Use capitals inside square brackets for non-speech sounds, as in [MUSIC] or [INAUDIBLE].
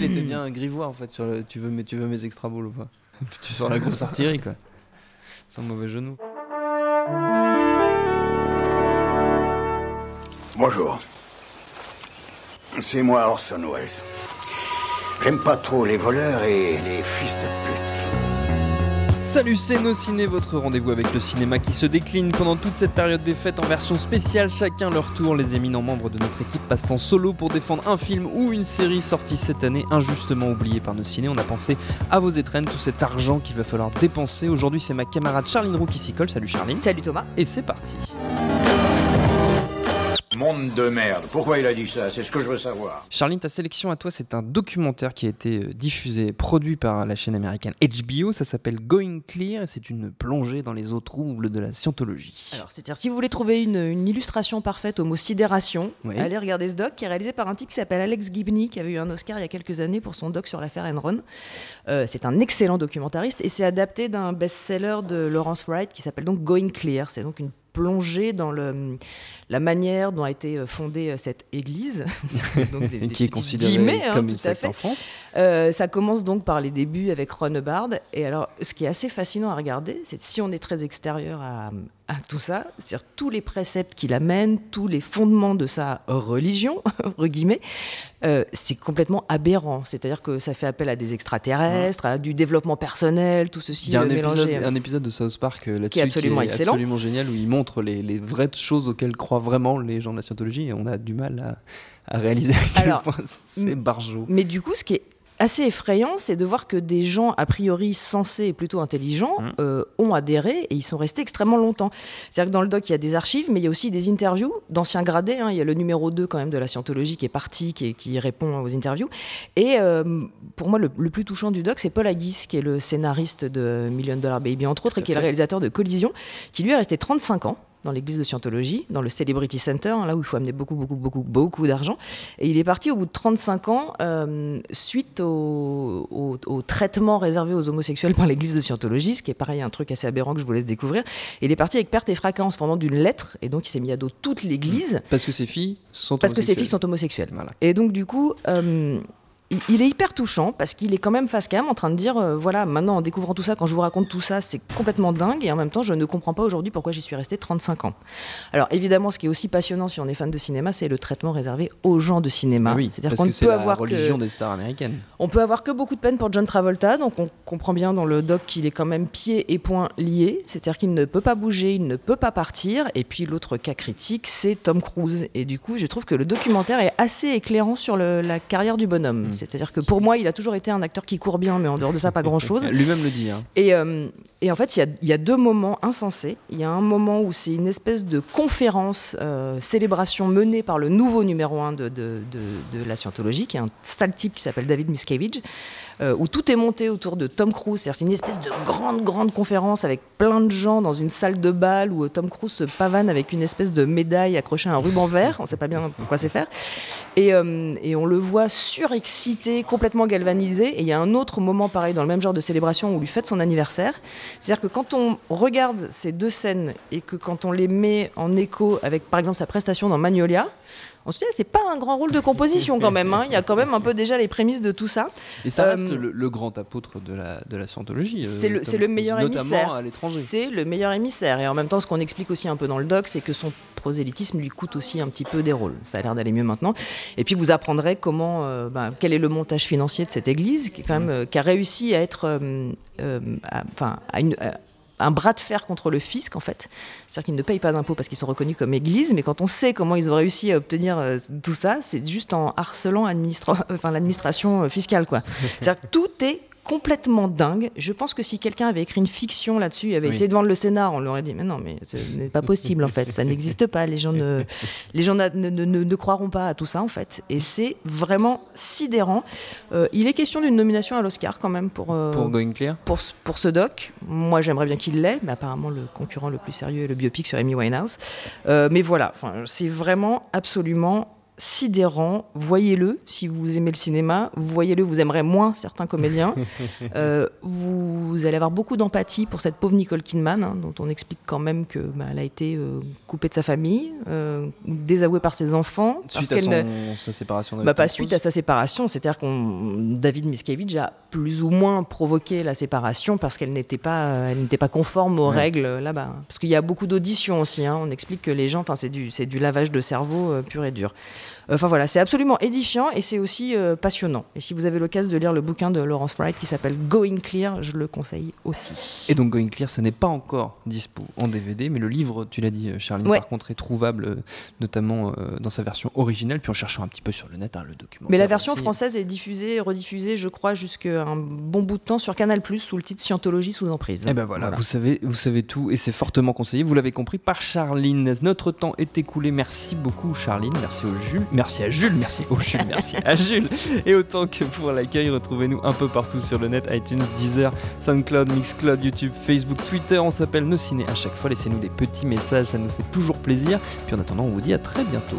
il était bien grivois en fait sur le tu veux, mais tu veux mes extra balls ou pas? [LAUGHS] Tu sors la grosse artillerie quoi. Sans mauvais genou. Bonjour. C'est moi Orson Welles. J'aime pas trop les voleurs et les fils de pute. Salut, c'est Nos Ciné, votre rendez-vous avec le cinéma qui se décline pendant toute cette période des fêtes en version spéciale, chacun leur tour. Les éminents membres de notre équipe passent en solo pour défendre un film ou une série sortie cette année, injustement oubliée par Nos Ciné. On a pensé à vos étrennes, tout cet argent qu'il va falloir dépenser. Aujourd'hui, c'est ma camarade Charline Roux qui s'y colle. Salut Charline. Salut Thomas. Et c'est parti. Monde de merde. Pourquoi il a dit ça? C'est ce que je veux savoir. Charline, ta sélection à toi, c'est un documentaire qui a été euh, diffusé, produit par la chaîne américaine HBO. Ça s'appelle Going Clear et c'est une plongée dans les eaux troubles de la scientologie. Alors, c'est-à-dire, si vous voulez trouver une, une illustration parfaite au mot sidération, Oui. allez regarder ce doc qui est réalisé par un type qui s'appelle Alex Gibney, qui avait eu un Oscar il y a quelques années pour son doc sur l'affaire Enron. Euh, c'est un excellent documentariste et c'est adapté d'un best-seller de Lawrence Wright qui s'appelle donc Going Clear. C'est donc une plongée dans le, la manière dont a été euh, fondée euh, cette église. [LAUGHS] Donc, des- des qui est petits considéré guillemets, hein, comme une secte en France. Euh, ça commence donc par les débuts avec Ron Hubbard. Et alors, ce qui est assez fascinant à regarder, c'est si on est très extérieur à, à tout ça, c'est-à-dire tous les préceptes qu'il amène, tous les fondements de sa religion, [LAUGHS] entre guillemets, euh, c'est complètement aberrant. C'est-à-dire que ça fait appel à des extraterrestres, à du développement personnel, tout ceci Il y a un euh, épisode, un épisode de South Park euh, là-dessus Qui est absolument excellent. absolument génial où il montre les, les vraies choses auxquelles croient vraiment les gens de la scientologie et on a du mal à, à réaliser à quel Alors, point c'est barjot. Mais du coup, ce qui est assez effrayant, c'est de voir que des gens a priori sensés et plutôt intelligents Mm. euh, ont adhéré et ils sont restés extrêmement longtemps. C'est-à-dire que dans le doc, il y a des archives, mais il y a aussi des interviews d'anciens gradés. hein. Il y a le numéro 2 quand même de la scientologie qui est parti, qui, qui répond aux interviews. Et euh, pour moi, le, le plus touchant du doc, c'est Paul Haggis, qui est le scénariste de Million Dollar Baby, entre autres, et qui est le réalisateur de Collision, qui lui est resté 35 ans dans l'église de Scientologie, dans le Celebrity Center, hein, là où il faut amener beaucoup, beaucoup, beaucoup, beaucoup d'argent. Et il est parti au bout de 35 ans, euh, suite au, au- au traitement réservé aux homosexuels par l'église de Scientologie, ce qui est pareil un truc assez aberrant que je vous laisse découvrir. Il est parti avec perte et fracas en se fendant d'une lettre, et donc il s'est mis à dos toute l'église, Parce que ses filles sont parce que ses filles homosexuelles. sont homosexuelles. Voilà. Et donc, du coup, euh, il- est hyper touchant parce qu'il est quand même face cam en train de dire euh, voilà, maintenant en découvrant tout ça, quand je vous raconte tout ça, c'est complètement dingue et en même temps, je ne comprends pas aujourd'hui pourquoi j'y suis resté 35 ans. Alors, évidemment, ce qui est aussi passionnant si on est fan de cinéma, c'est le traitement réservé aux gens de cinéma. Oui, C'est-à-dire qu'on peut la avoir religion que. des stars américaines. On peut avoir que beaucoup de peine pour John Travolta, donc on comprend bien dans le doc qu'il est quand même pieds et poings liés, c'est-à-dire qu'il ne peut pas bouger, il ne peut pas partir. Et puis l'autre cas critique, c'est Tom Cruise. Et du coup, je trouve que le documentaire est assez éclairant sur le- la carrière du bonhomme. Mm. C'est-à-dire que pour moi, il a toujours été un acteur qui court bien, mais en dehors de ça, pas grand-chose. [LAUGHS] Lui-même le dit. hein. Et, euh, et en fait, il y a, il y a deux moments insensés. Il y a un moment où c'est une espèce de conférence, euh, célébration menée par le nouveau numéro un de, de, de- de la scientologie, qui est un sale type qui s'appelle David Miscavige, euh, où tout est monté autour de Tom Cruise. C'est une espèce de grande, grande conférence avec plein de gens dans une salle de bal où euh, Tom Cruise se pavane avec une espèce de médaille accrochée à un ruban vert. On ne sait pas bien pourquoi c'est faire. Et, euh, et on le voit surexcité, complètement galvanisé. Et il y a un autre moment pareil dans le même genre de célébration où on lui fête son anniversaire. C'est-à-dire que quand on regarde ces deux scènes et que quand on les met en écho avec par exemple sa prestation dans Magnolia, on se dit ah, c'est pas un grand rôle de composition quand même. hein. Il y a quand même un peu déjà les prémices de tout ça. Et ça Euh, reste le, le grand apôtre de la, de la scientologie. euh, C'est le, le meilleur notamment émissaire. à l'étranger. C'est le meilleur émissaire. Et en même temps, ce qu'on explique aussi un peu dans le doc, c'est que son prosélytisme lui coûte aussi un petit peu des rôles. Ça a l'air d'aller mieux maintenant. Et puis vous apprendrez comment, euh, ben, quel est le montage financier de cette église, qui, est quand même, euh, qui a réussi à être, à- enfin, à une- à- un bras de fer contre le fisc en fait. C'est-à-dire qu'ils ne payent pas d'impôts parce qu'ils sont reconnus comme église, mais quand on sait comment ils ont réussi à obtenir euh, tout ça, c'est juste en harcelant [LAUGHS] enfin, l'administration euh, fiscale. quoi. [LAUGHS] C'est-à-dire que tout est complètement dingue. Je pense que si quelqu'un avait écrit une fiction là-dessus, il avait Oui. essayé de vendre le scénar, on lui aurait dit mais non, mais ce n'est pas possible en fait, ça n'existe pas. Les gens ne, [LAUGHS] les gens ne, ne- ne- ne croiront pas à tout ça en fait. Et c'est vraiment sidérant. Euh, il est question d'une nomination à l'Oscar quand même pour euh, Pour Going Clear? pour, ce- pour ce doc. Moi, j'aimerais bien qu'il l'ait, mais apparemment, le concurrent le plus sérieux est le biopic sur Amy Winehouse. Euh, mais voilà, c'est vraiment absolument sidérant. Voyez-le si vous aimez le cinéma. Voyez-le, vous aimerez moins certains comédiens. [LAUGHS] Euh, vous, allez avoir beaucoup d'empathie pour cette pauvre Nicole Kidman, hein, dont on explique quand même que bah, elle a été euh, coupée de sa famille, euh, désavouée par ses enfants. Suite à son, sa séparation. Bah, pas suite à sa séparation, c'est-à-dire qu'on David Miscavige a plus ou moins provoqué la séparation parce qu'elle n'était pas, elle n'était pas conforme aux règles là-bas. Parce qu'il y a beaucoup d'auditions aussi. Hein. On explique que les gens, enfin c'est du, c'est du lavage de cerveau pur et dur. Enfin voilà, c'est absolument édifiant et c'est aussi euh, passionnant. Et si vous avez l'occasion de lire le bouquin de Laurence Wright qui s'appelle Going Clear, je le conseille aussi. Et donc Going Clear, ça n'est pas encore dispo en DVD, mais le livre, tu l'as dit, euh, Charline, par contre, est trouvable euh, notamment dans sa version originale, puis en cherchant un petit peu sur le net, hein, le document. Mais la version française est diffusée, rediffusée, je crois, jusqu'à un bon bout de temps sur Canal+, sous le titre Scientologie sous emprise. Et eh ben voilà, Vous, savez, vous savez tout et c'est fortement conseillé, vous l'avez compris, par Charline. Notre temps est écoulé, merci beaucoup Charline, merci au Merci à Jules, merci au Jules, merci à Jules. Et autant que pour l'accueil, retrouvez-nous un peu partout sur le net, iTunes, Deezer, SoundCloud, Mixcloud, YouTube, Facebook, Twitter. On s'appelle Nos Ciné à chaque fois. Laissez-nous des petits messages, ça nous fait toujours plaisir. Puis en attendant, on vous dit à très bientôt.